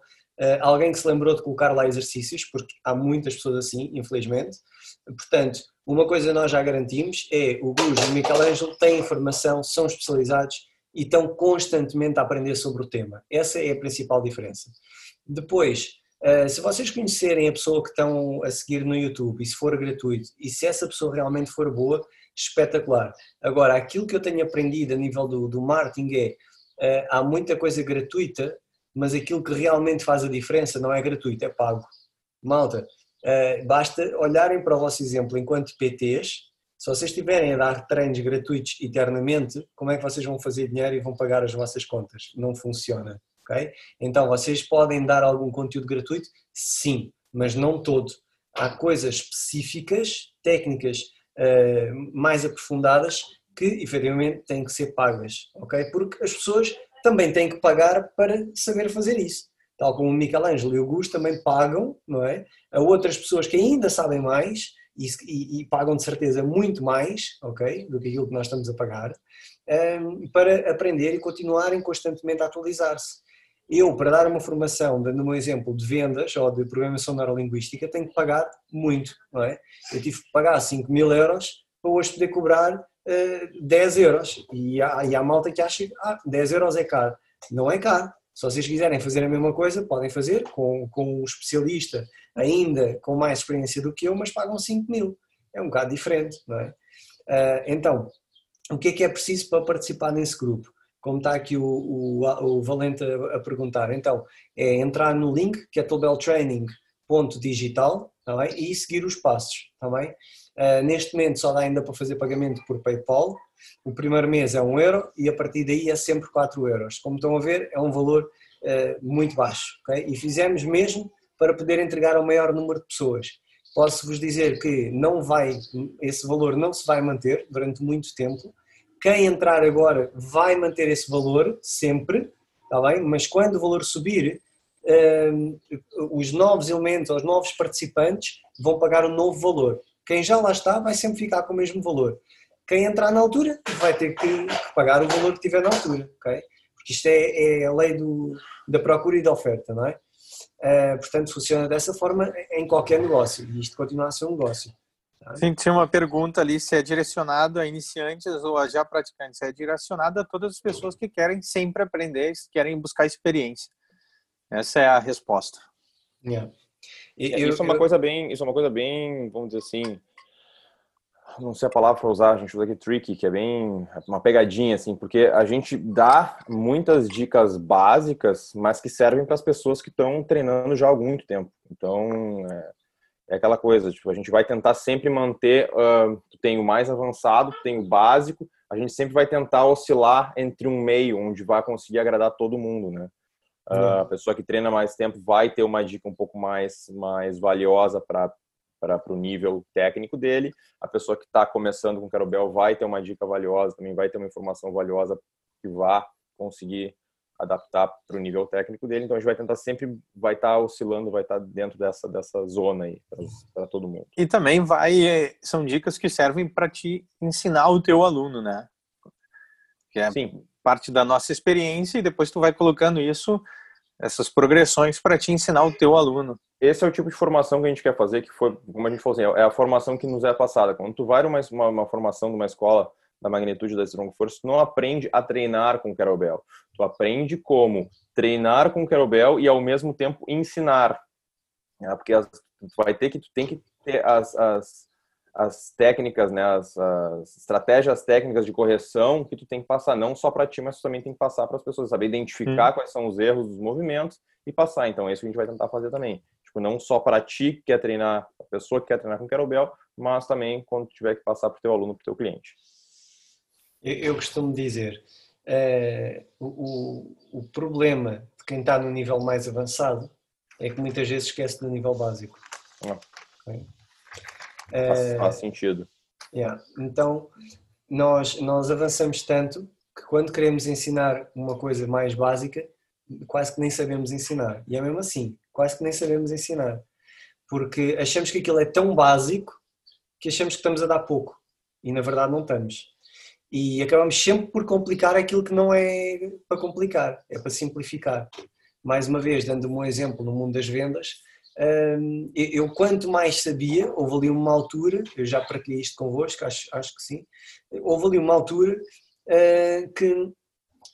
alguém que se lembrou de colocar lá exercícios, porque há muitas pessoas assim, infelizmente. Portanto, uma coisa nós já garantimos é o Gus e o Michelangelo têm informação, são especializados e estão constantemente a aprender sobre o tema. Essa é a principal diferença. Depois, Uh, se vocês conhecerem a pessoa que estão a seguir no YouTube e se for gratuito e se essa pessoa realmente for boa, espetacular. Agora, aquilo que eu tenho aprendido a nível do, do marketing é, uh, há muita coisa gratuita, mas aquilo que realmente faz a diferença não é gratuito, é pago. Malta, uh, basta olharem para o vosso exemplo enquanto PTs, se vocês estiverem a dar treinos gratuitos eternamente, como é que vocês vão fazer dinheiro e vão pagar as vossas contas? Não funciona, ok? Então, vocês podem dar algum conteúdo gratuito? Sim, mas não todo. Há coisas específicas, técnicas uh, mais aprofundadas que efetivamente têm que ser pagas, ok? Porque as pessoas também têm que pagar para saber fazer isso. Tal como o Michelangelo e o Gus também pagam, não é? A outras pessoas que ainda sabem mais e, e, e pagam de certeza muito mais, ok? Do que aquilo que nós estamos a pagar, um, ehm, para aprender e continuarem constantemente a atualizar-se. Eu, para dar uma formação, dando um exemplo de vendas ou de programação neurolinguística, tenho que pagar muito, não é? Eu tive que pagar 5 mil euros para hoje poder cobrar uh, 10 euros. E há, e há malta que acha que ah, 10 euros é caro. Não é caro. Se vocês quiserem fazer a mesma coisa, podem fazer com, com um especialista ainda com mais experiência do que eu, mas pagam 5 mil. É um bocado diferente, não é? Uh, então, o que é que é preciso para participar nesse grupo? Como está aqui o, o, o Valente a, a, perguntar. Então, é entrar no link que é tobeltraining.digital tá e seguir os passos. Tá bem? Uh, neste momento só dá ainda para fazer pagamento por PayPal. O primeiro mês é 1 euro e a partir daí é sempre 4 euros. Como estão a ver, é um valor uh, muito baixo. Okay? E fizemos mesmo para poder entregar ao maior número de pessoas. posso-vos dizer que não vai, esse valor não se vai manter durante muito tempo. Quem entrar agora vai manter esse valor sempre, está bem? Mas quando o valor subir, um, os novos elementos, os novos participantes vão pagar um novo valor. Quem já lá está vai sempre ficar com o mesmo valor. Quem entrar na altura vai ter que, pagar o valor que tiver na altura, ok? Porque isto é, é a lei do, da procura e da oferta, não é? Uh, portanto, funciona dessa forma em qualquer negócio e isto continua a ser um negócio. Tá? Sim, tinha uma pergunta ali se é direcionado a iniciantes ou a já praticantes. É direcionado a todas as pessoas que querem sempre aprender, querem buscar experiência. Essa é a resposta. Yeah. E, eu, isso é uma eu... coisa bem, isso é uma coisa bem, vamos dizer assim, não sei a palavra para usar, a gente usa aqui tricky, que é bem uma pegadinha assim, porque a gente dá muitas dicas básicas, mas que servem para as pessoas que estão treinando já há algum tempo. Então, é, é, aquela coisa, tipo, a gente vai tentar sempre manter, uh, tem o mais avançado, tem o básico, a gente sempre vai tentar oscilar entre um meio, onde vai conseguir agradar todo mundo, né? Uh, a pessoa que treina mais tempo vai ter uma dica um pouco mais, mais valiosa para para o nível técnico dele. A pessoa que está começando com kettlebell vai ter uma dica valiosa, também vai ter uma informação valiosa que vá conseguir adaptar para o nível técnico dele. Então a gente vai tentar sempre vai estar tá oscilando, vai estar tá dentro dessa dessa zona aí para todo mundo. E também vai eh, são dicas que servem para te ensinar o teu aluno, né? Que é Sim. parte da nossa experiência e depois tu vai colocando isso essas progressões para te ensinar o teu aluno. Esse é o tipo de formação que a gente quer fazer, que foi, como a gente falou assim, é a formação que nos é passada. Quando tu vai numa uma, uma formação de uma escola da magnitude da Strong Force, tu não aprende a treinar com kettlebell. Tu aprende como treinar com kettlebell e ao mesmo tempo ensinar. Né? Porque as, tu vai ter que tu tem que ter as, as as técnicas, né, as, as, estratégias técnicas de correção que tu tem que passar, não só para ti, mas tu também tem que passar para as pessoas, saber identificar hum. quais são os erros dos movimentos e passar. Então, é isso que a gente vai tentar fazer também. Tipo, não só para ti que quer treinar, a pessoa que quer treinar com kettlebell, mas também quando tiver que passar para o teu aluno, para o teu cliente. Eu, eu costumo dizer, é, o, o problema de quem está no nível mais avançado é que muitas vezes esquece do nível básico. Ah. Okay? Faz, faz sentido. Yeah. Então, nós, nós avançamos tanto que quando queremos ensinar uma coisa mais básica, quase que nem sabemos ensinar. E é mesmo assim, quase que nem sabemos ensinar. Porque achamos que aquilo é tão básico que achamos que estamos a dar pouco. E na verdade não estamos. E acabamos sempre por complicar aquilo que não é para complicar, é para simplificar. Mais uma vez, dando um exemplo no mundo das vendas, eu quanto mais sabia, houve ali uma altura, eu já partilhei isto convosco, acho, acho que sim, houve ali uma altura uh, que,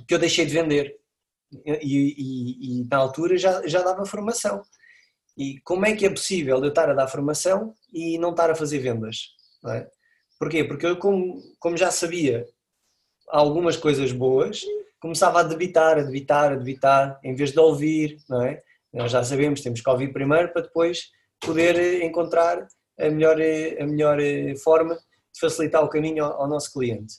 que eu deixei de vender e, e, e, na altura já, já dava formação. E como é que é possível eu estar a dar formação e não estar a fazer vendas? É? Porquê? Porque eu como, como já sabia algumas coisas boas, começava a debitar, a debitar, a debitar, em vez de ouvir, não é? Nós já sabemos, temos que ouvir primeiro para depois poder eh, encontrar a melhor, eh, a melhor eh, forma de facilitar o caminho ao, ao nosso cliente.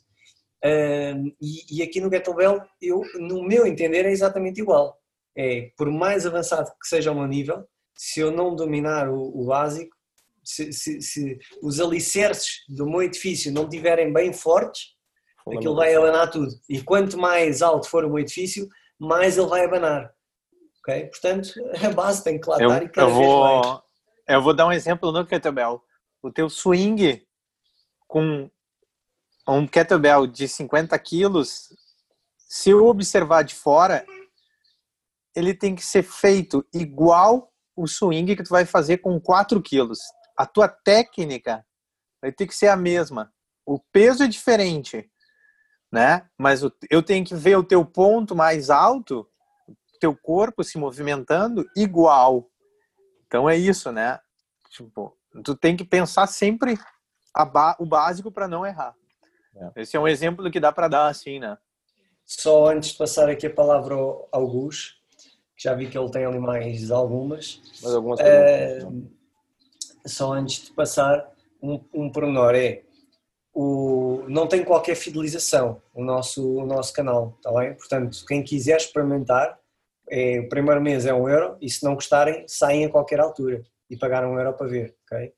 Um, e, e, aqui no Gettlebell, eu, no meu entender, é exatamente igual. É, por mais avançado que seja o meu nível, se eu não dominar o, o básico, se, se, se, os alicerces do meu edifício não estiverem bem fortes, aquilo vai abanar tudo. E quanto mais alto for o meu edifício, mais ele vai abanar. Portanto, a base tem que lá eu, e cada eu vou, Eu vou dar um exemplo no kettlebell. O teu swing com um kettlebell de 50 quilos, se eu observar de fora, ele tem que ser feito igual o swing que tu vai fazer com 4 quilos. A tua técnica vai ter que ser a mesma. O peso é diferente, né? Mas eu tenho que ver o teu ponto mais alto teu corpo se movimentando igual. Então é isso, né? Tipo, tu tem que pensar sempre ba o básico para não errar. É. Esse é um exemplo que dá para dar assim, né? Só antes de passar aqui a palavra ao Gus, que já vi que ele tem ali mais algumas. Mais algumas é, Só antes de passar, um, um pormenor é o, não tem qualquer fidelização o nosso, o nosso canal, está bem? Portanto, quem quiser experimentar, é, o primeiro mês é um euro e se não gostarem, saem a qualquer altura. e pagar um euro para ver, ok?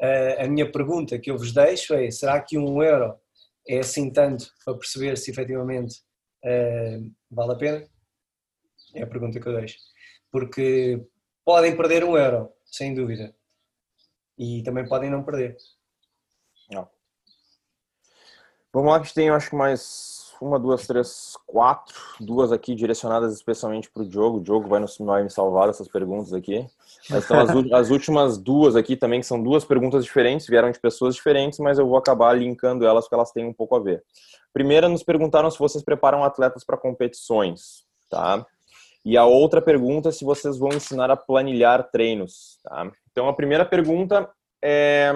Uh, a minha pergunta que eu vos deixo é, será que um euro é assim tanto para perceber se efetivamente uh, vale a pena? É a pergunta que eu deixo. Porque podem perder um euro, sem dúvida. E também podem não perder. Não. Vamos lá que tem, acho que mais uma, duas, três, quatro. Duas aqui direcionadas especialmente para o Diogo. O Diogo vai, nos, vai me salvar dessas perguntas aqui. Mas então, as, as, últimas duas aqui também, que são duas perguntas diferentes, vieram de pessoas diferentes, mas eu vou acabar linkando elas porque elas têm um pouco a ver. Primeira, nos perguntaram se vocês preparam atletas para competições, tá? E a outra pergunta é se vocês vão ensinar a planilhar treinos, tá? Então, a primeira pergunta é...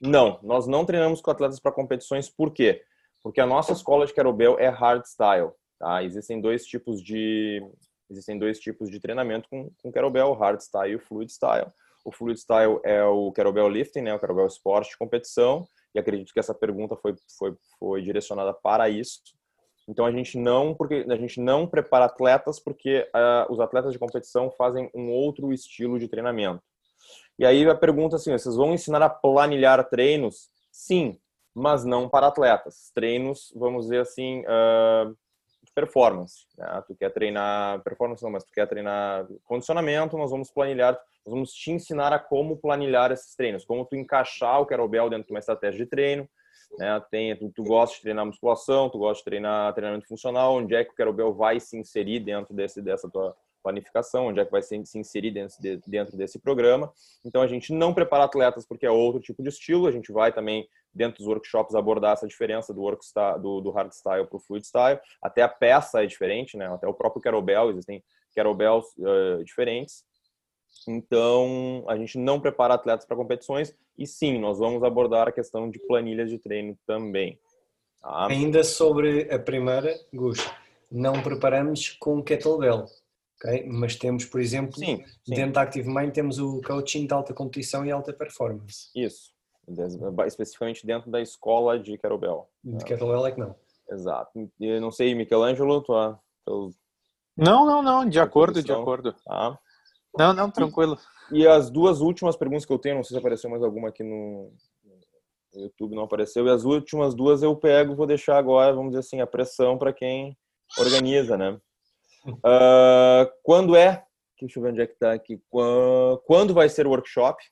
Não, nós não treinamos com atletas para competições, por quê? Porque a nossa escola de kettlebell é hardstyle, tá? Existem dois tipos de existem dois tipos de treinamento com, com kettlebell, hardstyle e fluid style. O fluid style é o kettlebell lifting, né? O kettlebell esporte de competição. E acredito que essa pergunta foi foi foi direcionada para isso. Então a gente não porque a gente não prepara atletas porque uh, os atletas de competição fazem um outro estilo de treinamento. E aí a pergunta assim, vocês vão ensinar a planilhar treinos? Sim, mas não para atletas. Treinos, vamos dizer assim, uh, performance. Né? Tu quer treinar performance, não, mas tu quer treinar condicionamento, nós vamos planilhar, nós vamos te ensinar a como planilhar esses treinos, como tu encaixar o kettlebell dentro de uma estratégia de treino. Né? Tem, tu, tu gosta de treinar musculação, tu gosta de treinar treinamento funcional, onde é que o kettlebell vai se inserir dentro desse, dessa tua planificação, onde é que vai se inserir dentro, de, dentro desse programa. Então, a gente não prepara atletas porque é outro tipo de estilo, a gente vai também, dentro dos workshops, abordar essa diferença do, work style, do, do hardstyle para o fluid style. Até a peça é diferente, né? até o próprio kettlebell, existem kettlebells uh, diferentes. Então, a gente não prepara atletas para competições e sim, nós vamos abordar a questão de planilhas de treino também. Tá? Ainda sobre a primeira, Gus, não preparamos com kettlebell Okay? Mas temos, por exemplo, sim, sim. dentro da Active Mind temos o coaching de alta competição e alta performance. Isso, especificamente dentro da escola de Kettlebell. De Kettlebell é que não. Exato. Eu não sei, Michelangelo, tua, Não, não, não, de acordo, de acordo. Tá. Não, não, tranquilo. E, e, as duas últimas perguntas que eu tenho, não sei se apareceu mais alguma aqui no, no YouTube, não apareceu, e as últimas duas eu pego, vou deixar agora, vamos dizer assim, a pressão para quem organiza, né? Uh, quando é? Deixa eu ver onde é que está aqui. Quando vai ser o workshop?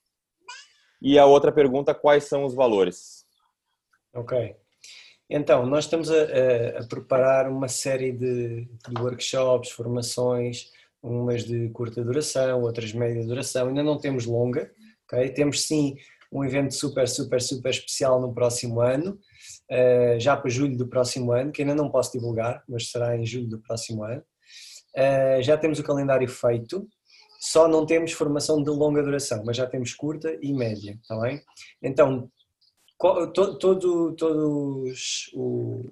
E a outra pergunta, quais são os valores? Ok. Então, nós estamos a, a, preparar uma série de, de, workshops, formações, umas de curta duração, outras de média duração. Ainda não temos longa, ok? Temos sim um evento super, super, super especial no próximo ano, uh, já para julho do próximo ano, que ainda não posso divulgar, mas será em julho do próximo ano. Uh, já temos o calendário feito, só não temos formação de longa duração, mas já temos curta e média, está bem? Então, todo, todo, todos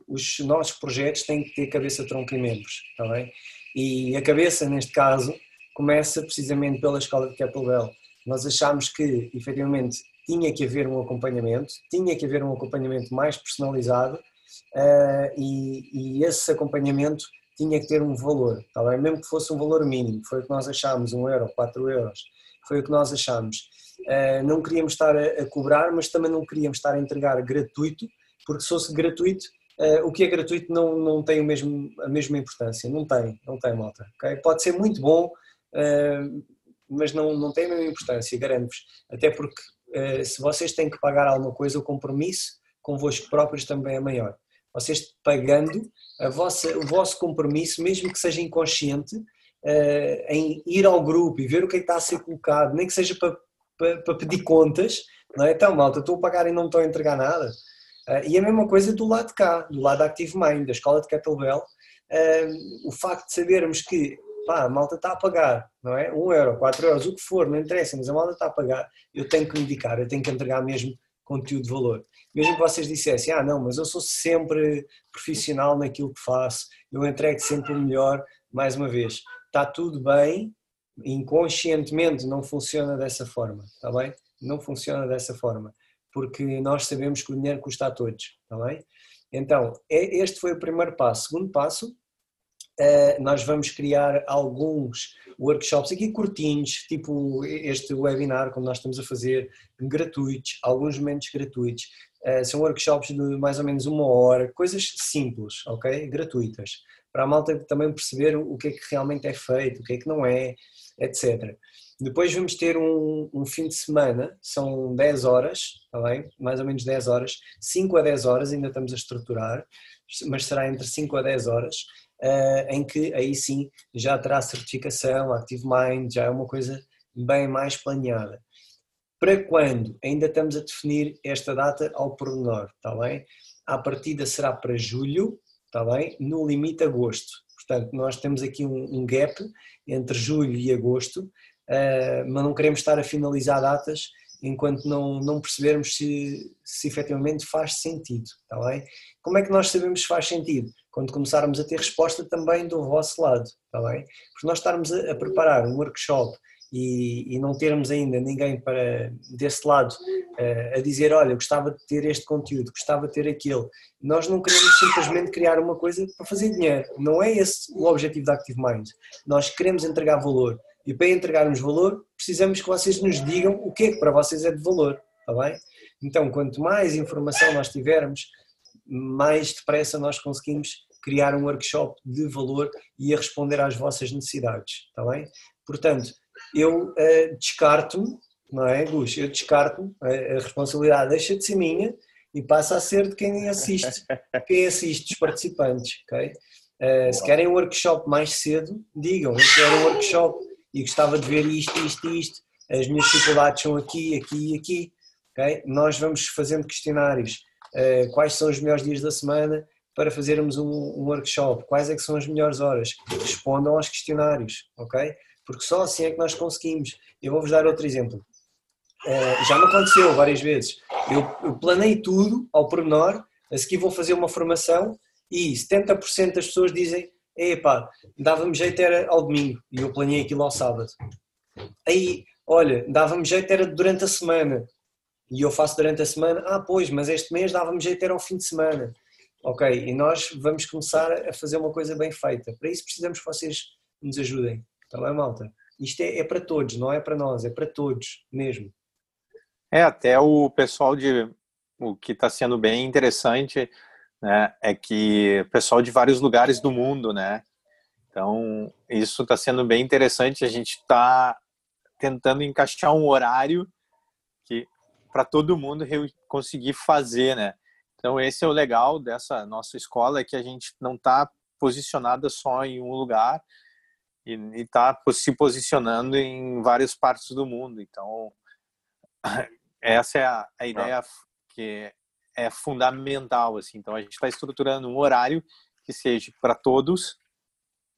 os nossos projetos têm que ter cabeça, tronco e membros, está bem? E a cabeça, neste caso, começa precisamente pela escola de Kettlebell. Nós achámos que, efetivamente, tinha que haver um acompanhamento, tinha que haver um acompanhamento mais personalizado uh, e, e esse acompanhamento tinha que ter um valor, tá bem? mesmo que fosse um valor mínimo, foi o que nós achámos, um euro, quatro euros, foi o que nós achámos. Uh, não queríamos estar a, cobrar, mas também não queríamos estar a entregar gratuito, porque se fosse gratuito, uh, o que é gratuito não, não tem o mesmo, a mesma importância, não tem, não tem malta, okay? Pode ser muito bom, uh, mas não, não tem a mesma importância, garanto-vos, até porque se vocês têm que pagar alguma coisa, o compromisso convosco próprios também é maior vocês pagando vossa, o vosso compromisso, mesmo que seja inconsciente, uh, em ir ao grupo e ver o que é que está a ser colocado, nem que seja para, para, para pedir contas, não é? Então, malta, estou a pagar e não estou a entregar nada. Uh, e a mesma coisa do lado de cá, do lado da Active Mind, da escola de Kettlebell, uh, o facto de sabermos que pá, a malta está a pagar, não é? Um euro, quatro euros, o que for, não interessa, mas a malta está a pagar, eu tenho que me dedicar, eu tenho que entregar mesmo conteúdo de valor. Mesmo que vocês dissessem, ah não, mas eu sou sempre profissional naquilo que faço, eu entrego sempre o melhor, mais uma vez, está tudo bem, inconscientemente não funciona dessa forma, está bem? Não funciona dessa forma, porque nós sabemos que o dinheiro custa a todos, está bem? Então, é, este foi o primeiro passo. Segundo passo, nós vamos criar alguns workshops aqui curtinhos, tipo este webinar, como nós estamos a fazer, gratuitos, alguns momentos gratuitos. Uh, são workshops de mais ou menos uma hora, coisas simples, ok? Gratuitas, para a malta também perceber o que é que realmente é feito, o que é que não é, etc. Depois vamos ter um, um fim de semana, são 10 horas, está bem? Mais ou menos 10 horas, 5 a 10 horas, ainda estamos a estruturar, mas será entre 5 a 10 horas, em que aí sim já terá certificação, Active Mind, já é uma coisa bem mais planeada. Para quando? Ainda estamos a definir esta data ao pormenor, está bem? A partida será para julho, está bem? No limite agosto. Portanto, nós temos aqui um, um gap entre julho e agosto, uh, mas não queremos estar a finalizar datas enquanto não, não percebermos se, se efetivamente faz sentido, está bem? Como é que nós sabemos se faz sentido? Quando começarmos a ter resposta também do vosso lado, está bem? Porque nós estarmos a, a preparar um workshop e, e, não termos ainda ninguém para desse lado uh, a dizer, olha, gostava de ter este conteúdo, gostava de ter aquele. Nós não queremos simplesmente criar uma coisa para fazer dinheiro. Não é esse o objetivo da Active Mind. Nós queremos entregar valor. E para entregarmos valor, precisamos que vocês nos digam o que é que para vocês é de valor, está bem? Então, quanto mais informação nós tivermos, mais depressa nós conseguimos criar um workshop de valor e a responder às vossas necessidades, está bem? Portanto, eu uh, descarto-me, não é, Gus? Eu descarto a, a responsabilidade deixa de ser minha e passa a ser de quem assiste, quem assiste, os participantes, ok? Uh, se querem um workshop mais cedo, digam, eu quero um workshop e gostava de ver isto, isto, isto, as minhas dificuldades são aqui, aqui e aqui. Okay? Nós vamos fazendo questionários, uh, quais são os melhores dias da semana para fazermos um, um, workshop, quais é que são as melhores horas, respondam aos questionários, ok? Porque só assim é que nós conseguimos. Eu vou-vos dar outro exemplo. Uh, já me aconteceu várias vezes. Eu, eu planei tudo ao pormenor, a seguir vou fazer uma formação e 70% das pessoas dizem epá, dava-me jeito era ao domingo e eu planeei aquilo ao sábado. Aí, olha, dava-me jeito era durante a semana e eu faço durante a semana, ah pois, mas este mês dava-me jeito era ao fim de semana. Ok, e nós vamos começar a fazer uma coisa bem feita. Para isso precisamos que vocês nos ajudem. Está bem, malta? Isto é, é para todos, não é para nós, é para todos mesmo. É, até o pessoal de. O que está sendo bem interessante né, é que pessoal de vários lugares do mundo, né? Então, isso está sendo bem interessante. A gente está tentando encaixar um horário que para todo mundo conseguir fazer, né? Então, esse é o legal dessa nossa escola, é que a gente não está posicionada só em um lugar e está se posicionando em várias partes do mundo. Então, essa é a, a ideia que é fundamental assim. Então a gente está estruturando um horário que seja para todos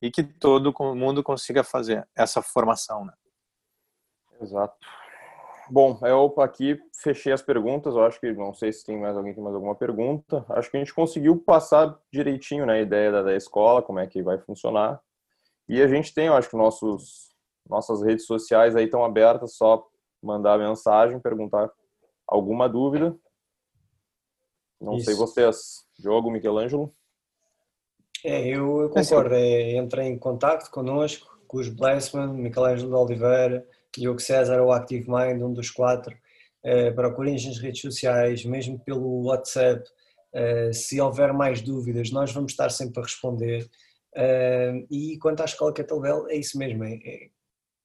e que todo mundo consiga fazer essa formação, né? Exato. Bom, eu aqui fechei as perguntas. Eu acho que não sei se tem mais alguém tem mais alguma pergunta. Acho que a gente conseguiu passar direitinho né, a ideia da, da escola, como é que vai funcionar. E a gente tem, eu acho que nossos nossas redes sociais aí estão abertas, só mandar mensagem, perguntar alguma dúvida. Não Isso. sei vocês, Diogo, Michelangelo. É, eu, eu concordo. É, entrei em contato connosco, com os Blessman, Michelangelo de Oliveira, Diogo César ou Active Mind, um dos quatro. É, procurem-nos nas redes sociais, mesmo pelo WhatsApp. É, se houver mais dúvidas, nós vamos estar sempre a responder. É, e quanto à escola Catalbel, é isso mesmo, é, é,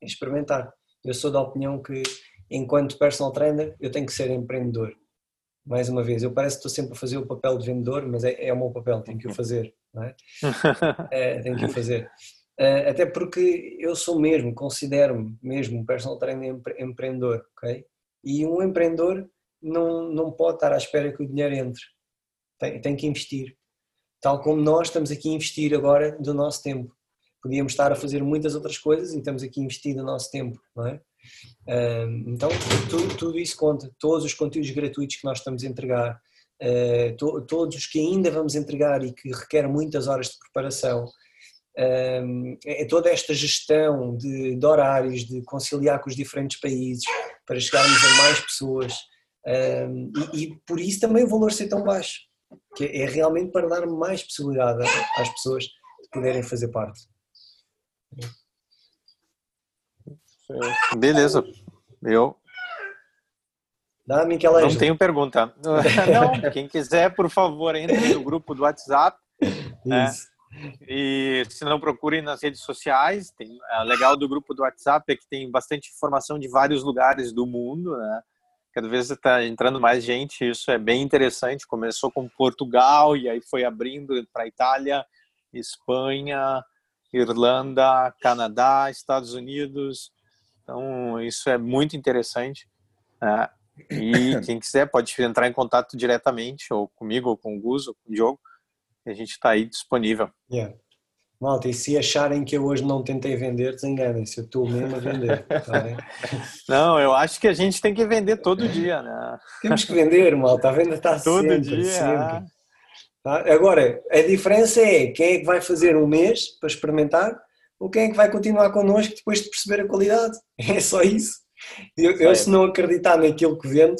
é experimentar. Eu sou da opinião que, enquanto personal trainer, eu tenho que ser empreendedor mais uma vez, eu parece que estou sempre a fazer o papel de vendedor, mas é, é o meu papel, tenho que o fazer, não é? é tenho que o fazer. Uh, até porque eu sou mesmo, considero-me mesmo um personal trainer empreendedor, ok? E um empreendedor não, não pode estar à espera que o dinheiro entre, tem, tem que investir. Tal como nós estamos aqui a investir agora do nosso tempo. Podíamos estar a fazer muitas outras coisas e estamos aqui a investir do nosso tempo, não é? Então, tudo, tudo, isso conta, todos os conteúdos gratuitos que nós estamos a entregar, to, todos os que ainda vamos entregar e que requerem muitas horas de preparação, é toda esta gestão de, de, horários, de conciliar com os diferentes países para chegarmos a mais pessoas e, e, por isso também o valor ser tão baixo, que é realmente para dar mais possibilidade às pessoas de puderem fazer parte. Beleza. Eu. Não tenho pergunta. Não, quem quiser, por favor, entre no grupo do WhatsApp. Né? E se não procurem nas redes sociais, tem, é legal do grupo do WhatsApp é que tem bastante informação de vários lugares do mundo, né? Cada vez está entrando mais gente, isso é bem interessante. Começou com Portugal e aí foi abrindo para Itália, Espanha, Irlanda, Canadá, Estados Unidos. Então isso é muito interessante. Né? E quem quiser pode entrar em contato diretamente, ou comigo, ou com o Gus, ou com o Diogo. A gente está aí disponível. Yeah. Malta, e se acharem que eu hoje não tentei vender, desenganem-se, eu estou mesmo a vender. Tá não, eu acho que a gente tem que vender todo dia, né? Temos que vender, malta, a venda está todo sempre, dia. sempre. Tá? Agora, a diferença é quem é que vai fazer um mês para experimentar ou quem é que vai continuar connosco depois de perceber a qualidade. É só isso. Eu, eu, se não acreditar naquilo que vendo,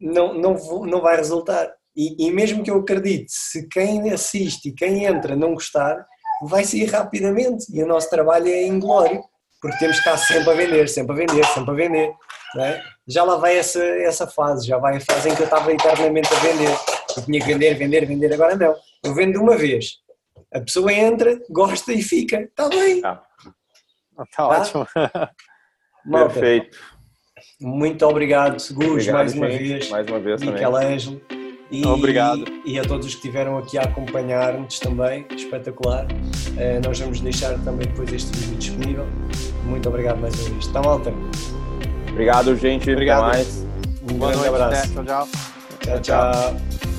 não, não, vou, não vai resultar. E, e, mesmo que eu acredite, se quem assiste e quem entra não gostar, vai sair rapidamente. E o nosso trabalho é inglório, porque temos que estar sempre a vender, sempre a vender, sempre a vender. É? Já lá vai essa, essa fase, já vai a fase em que eu estava eternamente a vender. Eu tinha que vender, vender, vender, agora não. Eu vendo uma vez. A pessoa entra, gosta e fica. Está bem. Está tá, tá ótimo. Malta, Perfeito. Muito obrigado, Gus, mais uma gente. vez. Mais uma vez Michelangelo. E, Obrigado. E a todos que estiveram aqui a acompanhar-nos também, espetacular. Uh, nós vamos deixar também depois este vídeo disponível. Muito obrigado mais uma vez. Está malta? Obrigado, gente. Obrigado. Até mais. Um Boa grande noite, abraço. Né? Tchau, tchau. Tchau, tchau.